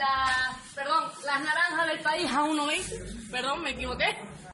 las, perdón, las naranjas del país a 1,20. Perdón, me equivoqué.